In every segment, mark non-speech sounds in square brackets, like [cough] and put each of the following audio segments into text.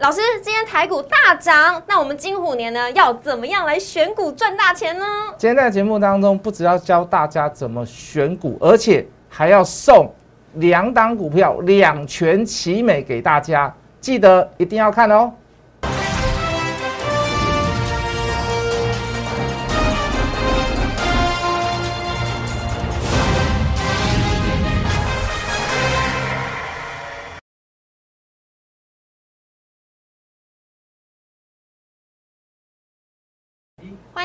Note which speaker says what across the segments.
Speaker 1: 老师，今天台股大涨，那我们金虎年呢，要怎么样来选股赚大钱呢？
Speaker 2: 今天在节目当中，不只要教大家怎么选股，而且还要送两档股票两全其美给大家，记得一定要看哦。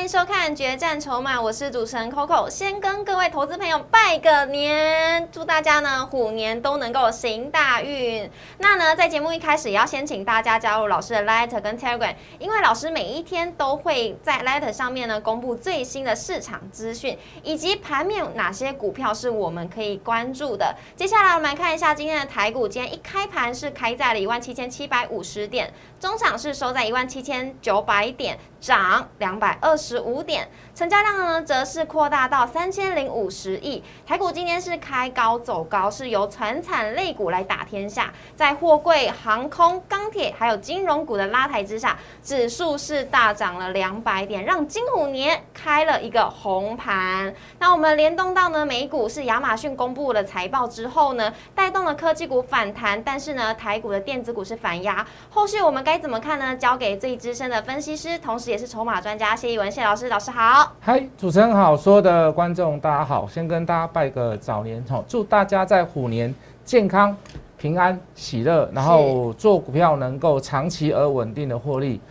Speaker 1: 迎收看《决战筹码》，我是主持人 Coco。先跟各位投资朋友拜个年，祝大家呢虎年都能够行大运。那呢，在节目一开始也要先请大家加入老师的 Light 跟 Telegram，因为老师每一天都会在 Light 上面呢公布最新的市场资讯，以及盘面哪些股票是我们可以关注的。接下来我们来看一下今天的台股，今天一开盘是开在了一万七千七百五十点，中场是收在一万七千九百点，涨两百二十五点。成交量呢，则是扩大到三千零五十亿。台股今天是开高走高，是由传产类股来打天下，在货柜、航空、钢铁还有金融股的拉抬之下，指数是大涨了两百点，让金虎年开了一个红盘。那我们联动到呢，美股是亚马逊公布了财报之后呢，带动了科技股反弹，但是呢，台股的电子股是反压。后续我们该怎么看呢？交给最资深的分析师，同时也是筹码专家谢一文谢老师，老师好。
Speaker 2: 嗨，主持人好，所有的观众大家好，先跟大家拜个早年吼，祝大家在虎年健康、平安、喜乐，然后做股票能够长期而稳定的获利。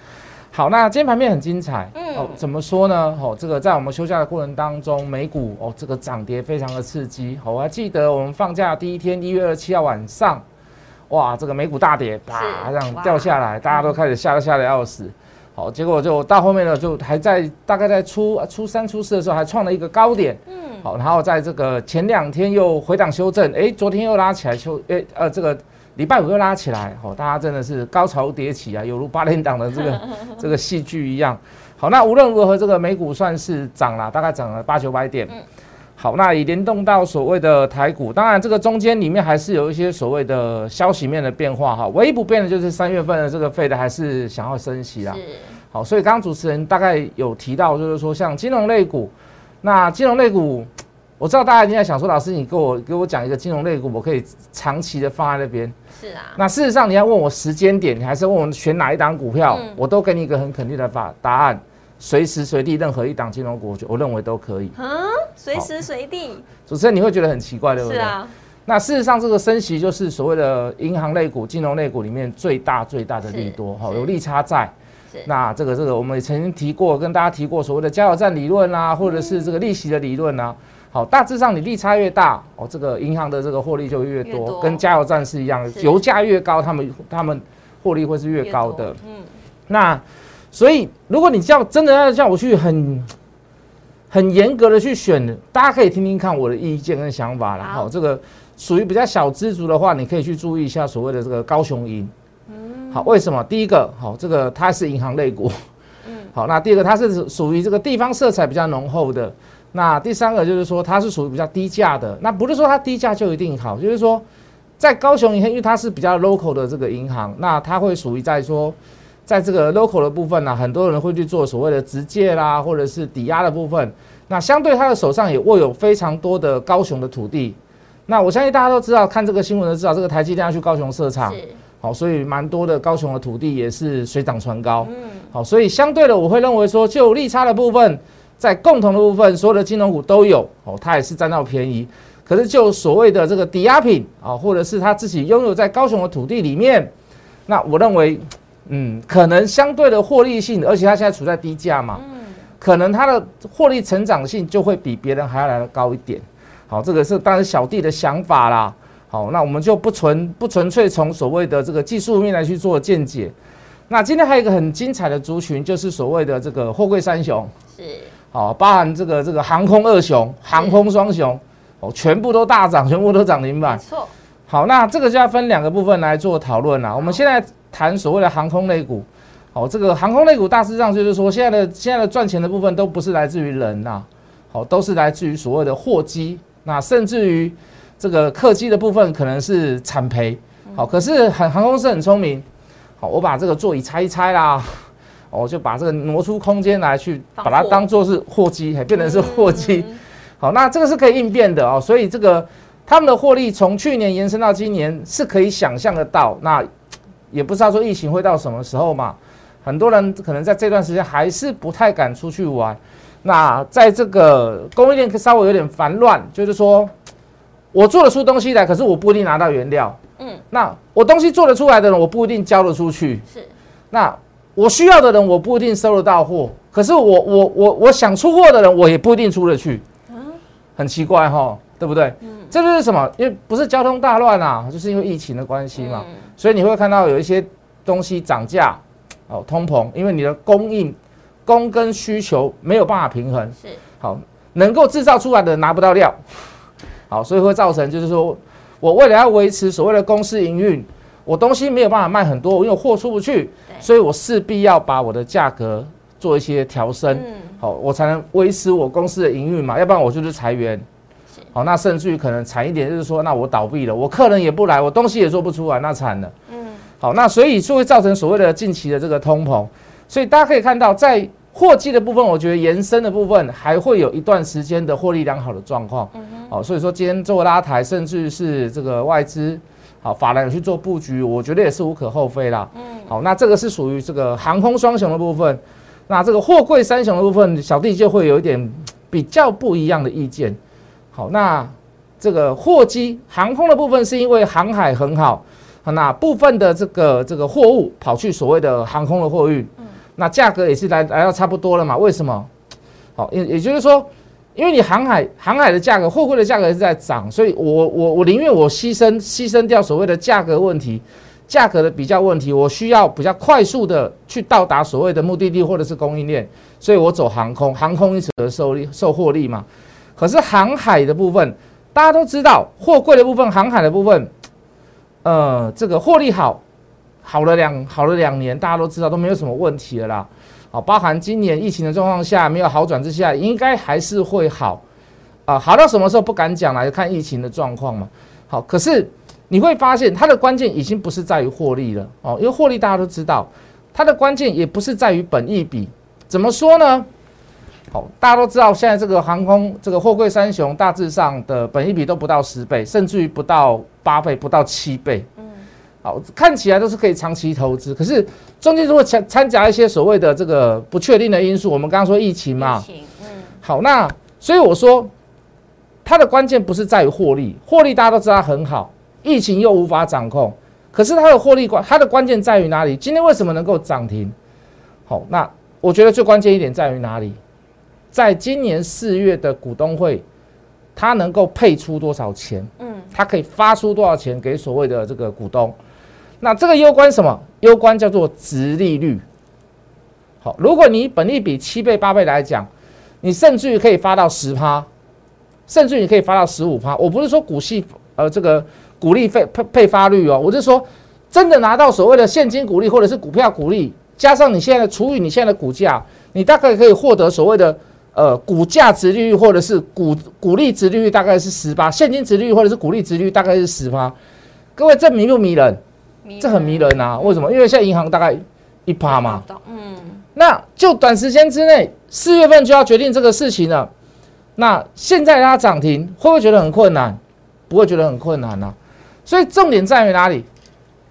Speaker 2: 好，那今天盘面很精彩，
Speaker 1: 嗯
Speaker 2: 哦，怎么说呢？哦，这个在我们休假的过程当中，美股哦这个涨跌非常的刺激。好，我还记得我们放假第一天，一月二十七号晚上，哇，这个美股大跌，啪这样掉下来，大家都开始吓得吓得要死。好，结果就到后面呢，就还在大概在初初三、初四的时候，还创了一个高点。
Speaker 1: 嗯，
Speaker 2: 好，然后在这个前两天又回档修正，哎，昨天又拉起来修，哎，呃，这个礼拜五又拉起来，好，大家真的是高潮迭起啊，犹如八连档的这个 [laughs] 这个戏剧一样。好，那无论如何，这个美股算是涨了，大概涨了八九百点。好，那也联动到所谓的台股，当然这个中间里面还是有一些所谓的消息面的变化哈。唯一不变的就是三月份的这个费的还是想要升息啦。好，所以刚刚主持人大概有提到，就是说像金融类股，那金融类股，我知道大家现在想说，老师你给我给我讲一个金融类股，我可以长期的放在那边。
Speaker 1: 是啊，
Speaker 2: 那事实上你要问我时间点，你还是问我选哪一档股票，
Speaker 1: 嗯
Speaker 2: 我都给你一个很肯定的答答案，随时随地任何一档金融股，我我认为都可以。
Speaker 1: 嗯，随时随地。
Speaker 2: 主持人你会觉得很奇怪，对不对？
Speaker 1: 是啊，
Speaker 2: 那事实上，这个升息就是所谓的银行类股、金融类股里面最大最大的利多，哈，有利差在。
Speaker 1: 是
Speaker 2: 那这个这个，我们也曾经提过，跟大家提过所谓的加油站理论啦、或者是这个利息的理论啦。好，大致上你利差越大，哦，这个银行的这个获利就越多，
Speaker 1: 越多
Speaker 2: 跟加油站是一样的，油价越高，他们他们获利会是越高的。
Speaker 1: 嗯，
Speaker 2: 那所以，如果你叫真的要叫我去很很严格的去选，大家可以听听看我的意见跟想法啦。
Speaker 1: 好
Speaker 2: 好，这个属于比较小资族的话，你可以去注意一下所谓的这个高雄银。好，为什么？第一个，好，这个它是银行类股。
Speaker 1: 嗯
Speaker 2: 好，那第二个，它是属于这个地方色彩比较浓厚的。那第三个就是说，它是属于比较低价的。那不是说它低价就一定好，就是说，在高雄银行，因为它是比较 local 的这个银行，那它会属于在说，在这个 local 的部分呢、很多人会去做所谓的直借啦，或者是抵押的部分。那相对他的手上也握有非常多的高雄的土地。那我相信大家都知道，看这个新闻都知道，这个台积电要去高雄设厂，
Speaker 1: 是，
Speaker 2: 好，所以蛮多的高雄的土地也是水涨船高。
Speaker 1: 嗯，
Speaker 2: 好，所以相对的，我会认为说，就利差的部分，在共同的部分，所有的金融股都有哦，它也是占到便宜。可是就所谓的这个抵押品啊，或者是他自己拥有在高雄的土地里面，那我认为，嗯，可能相对的获利性，而且它现在处在低价嘛，嗯可能它的获利成长性就会比别人还要来的高一点。好，这个是当然小弟的想法啦。好，那我们就不纯不纯粹从所谓的这个技术面来去做见解。那今天还有一个很精彩的族群，就是所谓的这个货柜三雄，
Speaker 1: 是，
Speaker 2: 好，包含这个这个航空二雄、航空双雄，哦，全部都大涨，全部都涨停
Speaker 1: 没
Speaker 2: 板。
Speaker 1: 错，
Speaker 2: 好，那这个就要分两个部分来做讨论啦。我们现在谈所谓的航空类股，好，这个航空类股大致上就是说，现在的现在的赚钱的部分都不是来自于人呐，好，都是来自于所谓的货机，那甚至于这个客机的部分可能是产赔。好，可是很航空公司很聪明，好，我把这个座椅拆一拆啦，我就把这个挪出空间来去把它当做是货机，还变成是货机。
Speaker 1: 嗯。
Speaker 2: 好，那这个是可以应变的哦，所以这个他们的获利从去年延伸到今年是可以想象得到。那也不知道说疫情会到什么时候嘛，很多人可能在这段时间还是不太敢出去玩。那在这个供应链稍微有点烦乱，就是说我做得出东西来，可是我不一定拿到原料。
Speaker 1: 嗯，
Speaker 2: 那我东西做得出来的人，我不一定交得出去。
Speaker 1: 是
Speaker 2: 那我需要的人，我不一定收得到货。可是我我我我想出货的人，我也不一定出得去。嗯很奇怪哈，对不对？嗯这就是什么？因为不是交通大乱啊，就是因为疫情的关系嘛。
Speaker 1: 嗯
Speaker 2: 所以你会看到有一些东西涨价，哦，通膨，因为你的供应供跟需求没有办法平衡，
Speaker 1: 是。
Speaker 2: 好，能够制造出来的拿不到料，好，所以会造成就是说我为了要维持所谓的公司营运，我东西没有办法卖很多，因为货出不去，所以我势必要把我的价格做一些调升，
Speaker 1: 嗯。
Speaker 2: 好，我才能维持我公司的营运嘛，要不然我就是裁员。好，那甚至于可能惨一点，就是说，那我倒闭了，我客人也不来，我东西也做不出来，那惨了。
Speaker 1: 嗯
Speaker 2: 好，那所以就会造成所谓的近期的这个通膨。所以大家可以看到，在货季的部分，我觉得延伸的部分还会有一段时间的获利良好的状况。嗯好，所以说今天做拉抬，甚至是这个外资好法兰有去做布局，我觉得也是无可厚非啦。
Speaker 1: 嗯
Speaker 2: 好，那这个是属于这个航空双雄的部分。那这个货柜三雄的部分，小弟就会有一点比较不一样的意见。好，那这个货机航空的部分是因为航海很好，那部分的这个这个货物跑去所谓的航空的货运，那价格也是来来到差不多了嘛？为什么？好，也也就是说，因为你航海航海的价格，货柜的价格是在涨，所以我我我宁愿我牺牲牺牲掉所谓的价格问题，价格的比较问题，我需要比较快速的去到达所谓的目的地或者是供应链，所以我走航空，航空因此而受利受获利嘛。可是航海的部分，大家都知道，货柜的部分，航海的部分，呃，这个获利好，好了两好了两年，大家都知道都没有什么问题了啦。好，包含今年疫情的状况下没有好转之下，应该还是会好。啊、好到什么时候不敢讲了，看疫情的状况嘛。好，可是你会发现它的关键已经不是在于获利了哦，因为获利大家都知道，它的关键也不是在于本益比。怎么说呢？好，大家都知道，现在这个航空这个货柜三雄大致上的本益比都不到十倍，甚至于不到八倍，不到七倍。
Speaker 1: 嗯
Speaker 2: 好，看起来都是可以长期投资，可是中间如果掺掺杂一些所谓的这个不确定的因素，我们刚刚说疫情嘛，
Speaker 1: 疫情嗯
Speaker 2: 好，那所以我说，它的关键不是在于获利，获利大家都知道很好，疫情又无法掌控，可是它的获利关，它的关键在于哪里？今天为什么能够涨停？好，那我觉得最关键一点在于哪里？在今年四月的股东会，它能够配出多少钱？
Speaker 1: 嗯
Speaker 2: 它可以发出多少钱给所谓的这个股东？那这个攸关什么？攸关叫做值利率。好，如果你本利比七倍八倍来讲，你甚至于可以发到十趴，甚至于你可以发到十五趴。我不是说股息呃这个股利费配配发率哦，我是说真的拿到所谓的现金股利或者是股票股利，加上你现在的除以你现在的股价，你大概可以获得所谓的呃股价值利率或者是股股利值利率大概是十八，现金值利率或者是股利值利率大概是十八。各位这迷不迷人？这很迷人啊！为什么？因为现在银行大概一趴嘛。
Speaker 1: 嗯
Speaker 2: 那就短时间之内，四月份就要决定这个事情了。那现在它涨停，会不会觉得很困难？不会觉得很困难呢、所以重点在于哪里？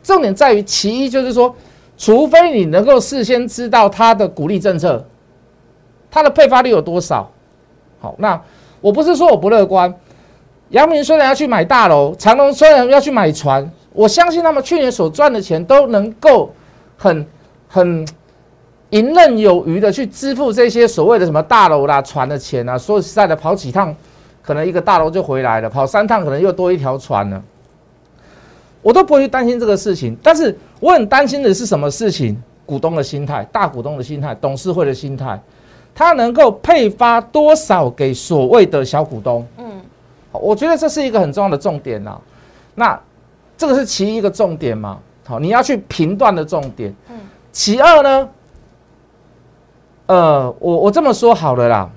Speaker 2: 重点在于其一就是说，除非你能够事先知道它的鼓励政策，它的配发率有多少。好，那我不是说我不乐观。杨明虽然要去买大楼，长隆虽然要去买船，我相信他们去年所赚的钱都能够很很游刃有余的去支付这些所谓的什么大楼啦、船的钱啊。说实在的，跑几趟可能一个大楼就回来了，跑三趟可能又多一条船了。我都不会去担心这个事情，但是我很担心的是什么事情？股东的心态、大股东的心态、董事会的心态，他能够配发多少给所谓的小股东？
Speaker 1: 嗯
Speaker 2: 我觉得这是一个很重要的重点啦。那这个是其一个重点嘛？好，你要去评断的重点。
Speaker 1: 嗯
Speaker 2: 其二呢？呃，我我这么说好了啦。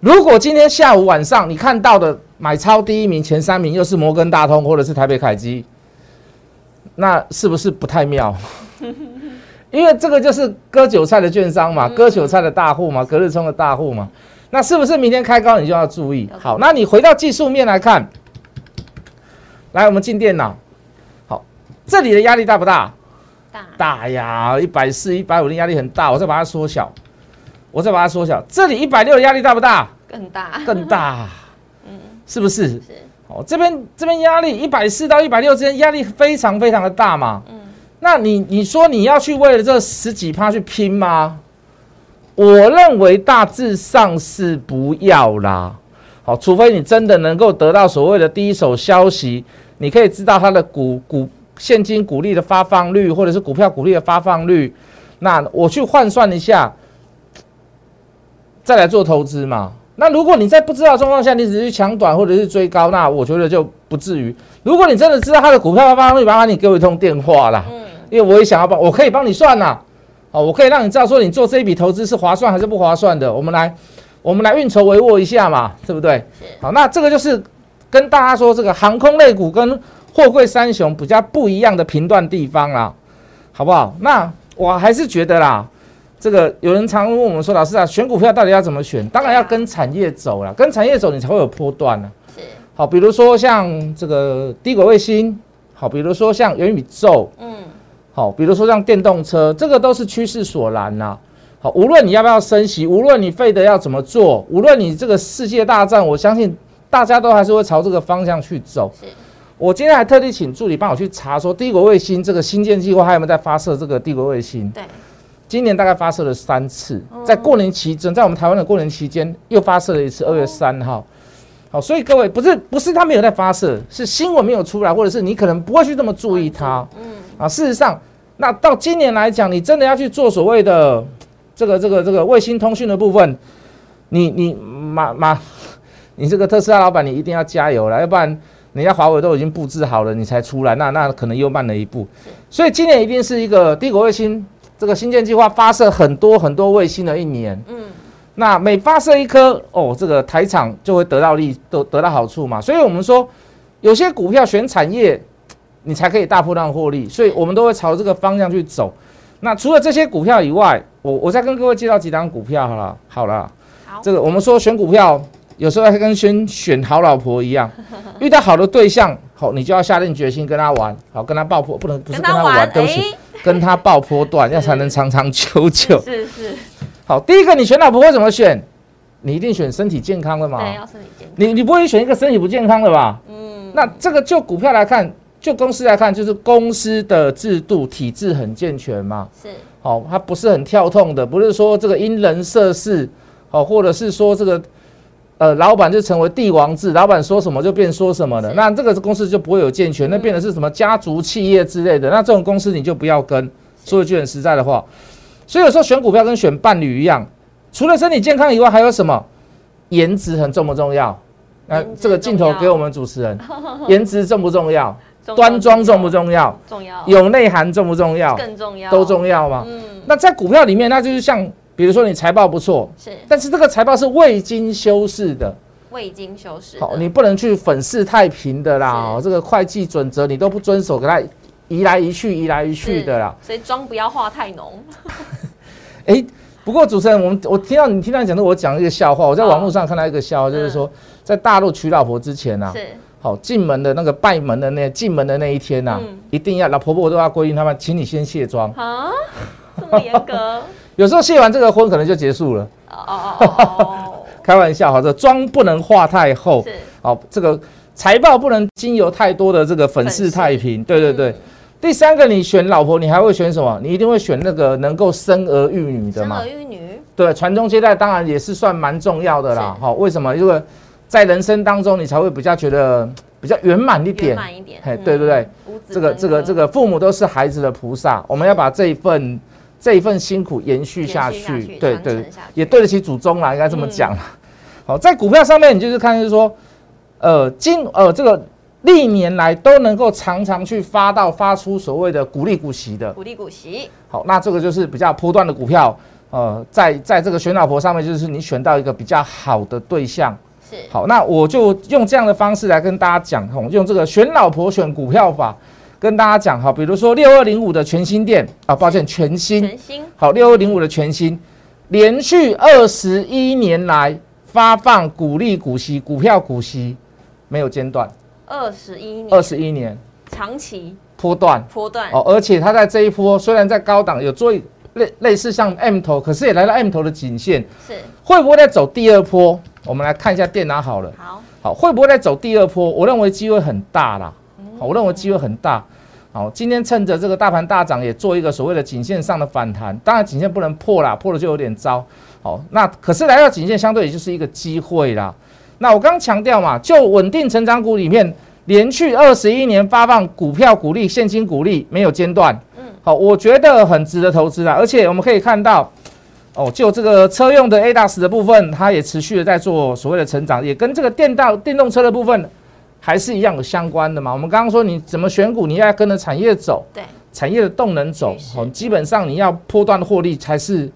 Speaker 2: 如果今天下午晚上你看到的买超第一名、前三名又是摩根大通或者是台北凯基，那是不是不太妙？[laughs] 因为这个就是割韭菜的券商嘛，割韭菜的大户嘛，隔日冲的大户嘛。那是不是明天开高你就要注意？好，那你回到技术面来看，来我们进电脑。好，这里的压力大不大？
Speaker 1: 大
Speaker 2: 大呀，一百四、一百五的压力很大。我再把它缩小，我再把它缩小。这里一百六的压力大不大？
Speaker 1: 更大，
Speaker 2: 更大。[laughs] 嗯，是不是？
Speaker 1: 是。
Speaker 2: 哦，这边这边压力一百四到一百六之间压力非常非常的大嘛。嗯。那你你说你要去为了这十几趴去拼吗？我认为大致上是不要啦。好，除非你真的能够得到所谓的第一手消息，你可以知道它的股股现金股利的发放率，或者是股票股利的发放率。那我去换算一下，再来做投资嘛。那如果你在不知道状况下，你只是抢短或者是追高，那我觉得就不至于。如果你真的知道它的股票发放率，麻烦你给我一通电话啦。因为我也想要帮，我可以帮你算呐，哦，我可以让你知道说你做这一笔投资是划算还是不划算的。我们来，我们来运筹帷幄一下嘛，对不对？好，那这个就是跟大家说这个航空类股跟货柜三雄比较不一样的频段地方啦，好不好？那我还是觉得啦，这个有人常问我们说，老师啊，选股票到底要怎么选？当然要跟产业走了，跟产业走你才会有波段呢。是，好，比如说像这个低轨卫星，好，比如说像元宇宙，嗯。好，比如说像电动车，这个都是趋势所然呐。好，无论你要不要升级，无论你费得要怎么做，无论你这个世界大战，我相信大家都还是会朝这个方向去走。我今天还特地请助理帮我去查，说帝国卫星这个新建计划还有没有在发射这个帝国卫星？
Speaker 1: 对，
Speaker 2: 今年大概发射了三次，在过年期间，在我们台湾的过年期间又发射了一次，二月三号。好，所以各位不是不是他没有在发射，是新闻没有出来，或者是你可能不会去这么注意它。嗯。啊，事实上，那到今年来讲，你真的要去做所谓的这个、这个、这个卫星通讯的部分，你、你马马，你这个特斯拉老板，你一定要加油了，要不然人家华为都已经布置好了，你才出来，那那可能又慢了一步。所以今年一定是一个帝国卫星这个新建计划发射很多很多卫星的一年。嗯，那每发射一颗，哦，这个台厂就会得到利，得得到好处嘛。所以我们说，有些股票选产业。你才可以大波浪获利，所以我们都会朝这个方向去走。那除了这些股票以外，我我再跟各位介绍几档股票好了，好了，这个我们说选股票有时候还跟选选好老婆一样，[laughs] 遇到好的对象，好你就要下定决心跟他玩，好跟他爆破，不能不是跟他玩，都是跟他爆破段，[laughs] 要才能长长久久。
Speaker 1: 是是。
Speaker 2: 好，第一个你选老婆会怎么选？你一定选身体健康的嘛？
Speaker 1: 对，要身体健康。
Speaker 2: 你你不会选一个身体不健康的吧？嗯。那这个就股票来看。就公司来看，就是公司的制度体制很健全嘛，是，好，它不是很跳痛的，不是说这个因人设事，好，或者是说这个，呃，老板就成为帝王制，老板说什么就变说什么的，那这个公司就不会有健全，那变的是什么家族企业之类的，那这种公司你就不要跟。说一句很实在的话，所以有时候选股票跟选伴侣一样，除了身体健康以外，还有什么？颜值很重不重要？那这个镜头给我们主持人，[laughs] 颜值重不重要？端庄重不重要？
Speaker 1: 重要。
Speaker 2: 有内涵重不重要？
Speaker 1: 更重要。
Speaker 2: 都重要吗？嗯。那在股票里面，那就是像，比如说你财报不错，是，但是这个财报是未经修饰的。
Speaker 1: 未经修饰。
Speaker 2: 好，你不能去粉饰太平的啦。这个会计准则你都不遵守，给它移来移去，移来移去的啦。
Speaker 1: 所以妆不要化太浓。[laughs]
Speaker 2: 哎，不过主持人，我们我听到你听到讲的，我讲一个笑话。我在网络上看到一个笑话，就是说，在大陆娶老婆之前呢，是。好，进门的那个拜门的那进门的那一天呐，一定要老婆婆都要规定他们，请你先卸妆啊，
Speaker 1: 这么严格。[laughs]
Speaker 2: 有时候卸完这个婚可能就结束了。哦哦哦，开玩笑，哈，这妆不能化太厚。是。好，这个财报不能经由太多的这个粉饰太平。对对对。第三个，你选老婆，你还会选什么？你一定会选那个能够生儿育女的嘛？
Speaker 1: 生儿育女。
Speaker 2: 对，传宗接代当然也是算蛮重要的啦。好，为什么？因为在人生当中，你才会比较觉得 [tsk] 比较圆满一点。圆
Speaker 1: 满一点，
Speaker 2: 嘿，对对对，这个这个这个父母都是孩子的菩萨，我们要把这一份这一份辛苦延续下去，对对，也对得起祖宗啦，应该这么讲好，在股票上面，你就是看就是说，呃，今呃这个历年来都能够常常去发到发出所谓的股利股息的。
Speaker 1: 股利股息。
Speaker 2: 好，那这个就是比较波段的股票，呃，在在这个选老婆上面，就是你选到一个比较好的对象。好，那我就用这样的方式来跟大家讲，用这个选老婆选股票法，跟大家讲哈，比如说六二零五的全新店啊，抱歉，全新。
Speaker 1: 全新。
Speaker 2: 好，六二零五的全新，连续二十一年来发放股利股息、股票股息没有间断，
Speaker 1: 二十一年，
Speaker 2: 二十一年。
Speaker 1: 长期。
Speaker 2: 波段。
Speaker 1: 波段。
Speaker 2: 哦，而且它在这一波虽然在高档有做类类似像 M 头，可是也来到 M 头的颈线，
Speaker 1: 是。
Speaker 2: 会不会再走第二波？我们来看一下电脑好了。
Speaker 1: 好，
Speaker 2: 好，会不会再走第二波？我认为机会很大啦。好，我认为机会很大。好，今天趁着这个大盘大涨，也做一个所谓的颈线上的反弹。当然，颈线不能破啦，破了就有点糟。好，那可是来到颈线，相对也就是一个机会啦。那我刚刚强调嘛，就稳定成长股里面，连续二十一年发放股票股利、现金股利没有间断。嗯，好，我觉得很值得投资啊。而且我们可以看到。哦，就这个车用的 ADAS 的部分，它也持续的在做所谓的成长，也跟这个电道电动车的部分还是一样有相关的嘛。我们刚刚说你怎么选股，你要跟着产业走，
Speaker 1: 对，
Speaker 2: 产业的动能走，好，基本上你要波段的获利才是，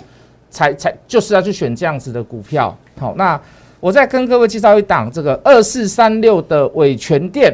Speaker 2: 才才就是要去选这样子的股票。好，那我再跟各位介绍一档这个二四三六的伟全店，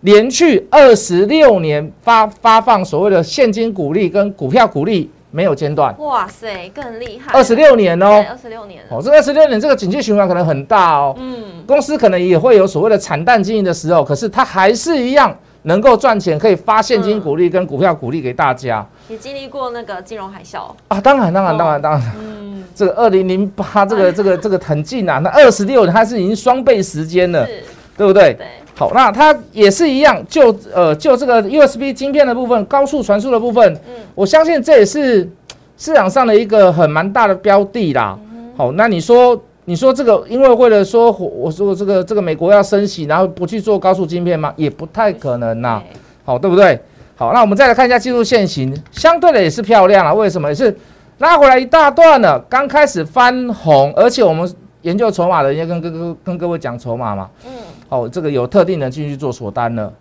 Speaker 2: 连续二十六年发发放所谓的现金股利跟股票股利没有间断。
Speaker 1: 哇塞，更厉害，
Speaker 2: 二十六年哦，
Speaker 1: 二十六年，
Speaker 2: 哦，这二十六年这个景气循环可能很大哦，
Speaker 1: 嗯，
Speaker 2: 公司可能也会有所谓的惨淡经营的时候，可是它还是一样能够赚钱，可以发现金股利跟股票股利给大家。
Speaker 1: 也经历过那个金融海啸，
Speaker 2: 啊，当然当然当然当然，
Speaker 1: 嗯，
Speaker 2: 这个二零零八这个这个这个很近啊，那二十六年它是已经双倍时间了，
Speaker 1: 是，
Speaker 2: 对不对？
Speaker 1: 对，
Speaker 2: 好，那它也是一样，就呃就这个 USB 晶片的部分，高速传输的部分，
Speaker 1: 嗯
Speaker 2: 我相信这也是市场上的一个很蛮大的标的啦。
Speaker 1: 嗯
Speaker 2: 好，那你说你说这个，因为为了说我我说这个这个美国要升息，然后不去做高速晶片吗？也不太可能呐、
Speaker 1: 对
Speaker 2: 好，对不对？好，那我们再来看一下技术线型，相对的也是漂亮了。为什么？也是拉回来一大段了，刚开始翻红，而且我们研究筹码的人要跟跟跟跟各位讲筹码嘛。
Speaker 1: 嗯，
Speaker 2: 好，这个有特定的进去做锁单了。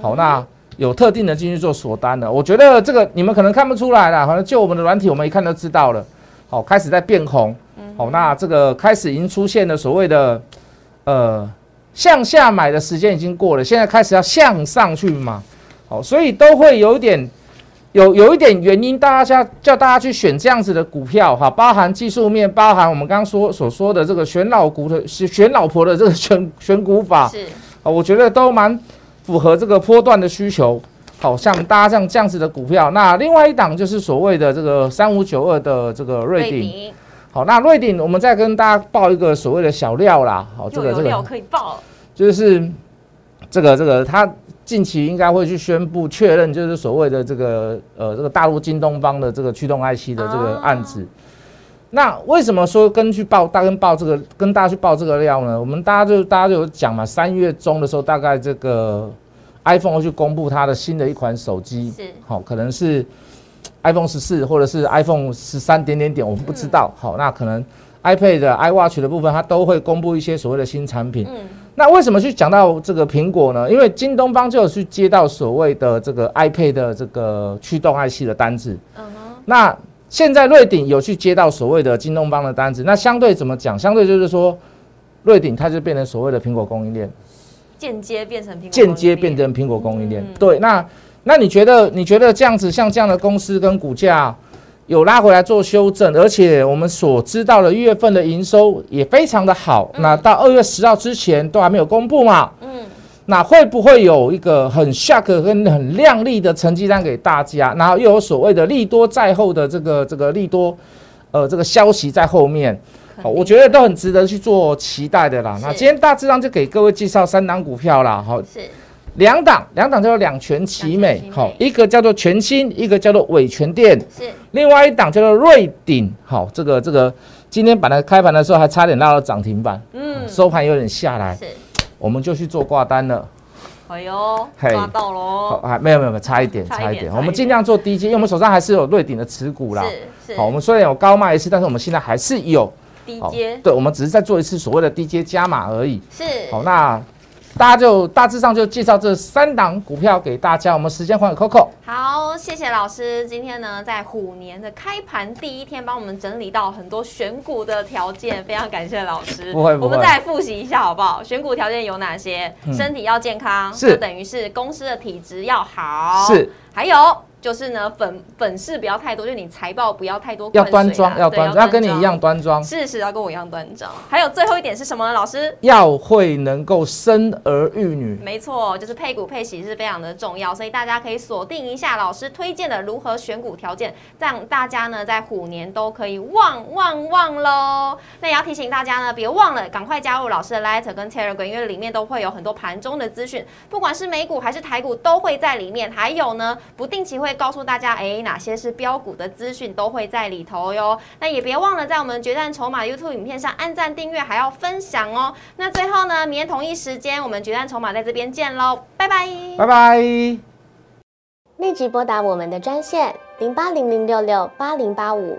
Speaker 2: 好，那有特定的进去做锁单了。我觉得这个你们可能看不出来啦，反正就我们的软体，我们一看就知道了。好，开始在变红。好，那这个开始已经出现了所谓的呃向下买的时间已经过了，现在开始要向上去嘛。好，所以都会有点。有有一点原因，大家叫叫大家去选这样子的股票哈，包含技术面，包含我们刚刚说所说的这个选老股的选选老婆的这个选 [laughs] 选股法，
Speaker 1: 是，
Speaker 2: 啊，我觉得都蛮符合这个波段的需求。好像大家这样这样子的股票，那另外一档就是所谓的这个三五九二的这个瑞鼎。
Speaker 1: 鼎
Speaker 2: 好，那瑞鼎我们再跟大家报一个所谓的小料啦。好，这个这个
Speaker 1: 可以报，
Speaker 2: 就是这个这个它近期应该会去宣布确认，就是所谓的这个呃这个大陆京东方的这个驱动 IC 的这个案子。那为什么说根据报大跟报这个跟大家去报这个料呢？我们大家就大家就有讲嘛，三月中的时候，大概这个 iPhone 会去公布它的新的一款手机，
Speaker 1: 是
Speaker 2: 好、可能是 iPhone 十四或者是 iPhone 十三点点点，我们不知道。好、那可能 iPad 的 iWatch 的部分，它都会公布一些所谓的新产品。
Speaker 1: 嗯，
Speaker 2: 那为什么去讲到这个苹果呢？因为京东方就有去接到所谓的这个 iPad 的这个驱动 IC 的单子。
Speaker 1: 嗯哼，
Speaker 2: 那现在瑞鼎有去接到所谓的京东方的单子，那相对怎么讲？相对就是说，瑞鼎它就变成所谓的苹果供应链，
Speaker 1: 间接变成苹果，
Speaker 2: 间接变成苹果供应链。
Speaker 1: 嗯
Speaker 2: 对，那那你觉得你觉得这样子像这样的公司跟股价有拉回来做修正，而且我们所知道的一月份的营收也非常的好，那到二月十号之前都还没有公布嘛？
Speaker 1: 嗯，
Speaker 2: 那会不会有一个很 shock 跟很亮丽的成绩单给大家？然后又有所谓的利多在后的这个这个利多，呃，这个消息在后面，好，我觉得都很值得去做期待的啦。那今天大致上就给各位介绍三档股票啦，好，
Speaker 1: 是
Speaker 2: 两档两档叫做两全其美好，一个叫做全新，一个叫做伟全电，
Speaker 1: 是，
Speaker 2: 另外一档叫做瑞鼎，好，这个这个今天本来开盘的时候还差点拉到涨停板，
Speaker 1: 嗯，
Speaker 2: 收盘有点下来，
Speaker 1: 是，
Speaker 2: 我们就去做挂单了。
Speaker 1: 哎呦，
Speaker 2: 嘿
Speaker 1: 抓到
Speaker 2: 好，
Speaker 1: 喽，
Speaker 2: 还没有没有没有，差一点，
Speaker 1: 差一
Speaker 2: 差一点。
Speaker 1: 点差一点
Speaker 2: 我们尽量做低阶，因为我们手上还是有瑞鼎的持股啦。
Speaker 1: 是是，
Speaker 2: 好，我们虽然有高卖一次，但是我们现在还是有。
Speaker 1: 低阶
Speaker 2: 对，我们只是在做一次所谓的低阶加码而已。
Speaker 1: 是，
Speaker 2: 好，那大家就大致上就介绍这三档股票给大家。我们时间还给 Coco。
Speaker 1: 好，谢谢老师。今天呢，在虎年的开盘第一天，帮我们整理到很多选股的条件，非常感谢老师。
Speaker 2: 不会不会
Speaker 1: 我们再来复习一下好不好？选股条件有哪些？身体要健康，
Speaker 2: 是
Speaker 1: 就等于是公司的体质要好，
Speaker 2: 是，
Speaker 1: 还有。就是呢，粉粉饰不要太多，就你财报不要太多，
Speaker 2: 要端庄，要端庄，要跟你一样端庄，
Speaker 1: 是是要跟我一样端庄。还有最后一点是什么呢？老师
Speaker 2: 要会能够生儿育女，
Speaker 1: 没错，就是配股配息是非常的重要，所以大家可以锁定一下老师推荐的如何选股条件，让大家呢在虎年都可以旺旺旺喽。那也要提醒大家呢，别忘了赶快加入老师的 Letter 跟 Telegram，因为里面都会有很多盘中的资讯，不管是美股还是台股都会在里面，还有呢不定期会。会告诉大家，哎，哪些是标股的资讯都会在里头哟。那也别忘了在我们决战筹码 YouTube 影片上按赞、订阅，还要分享哦。那最后呢，明天同一时间，我们决战筹码在这边见喽，拜拜，
Speaker 2: 拜拜。
Speaker 3: 立即拨打我们的专线零八零零六六八零八五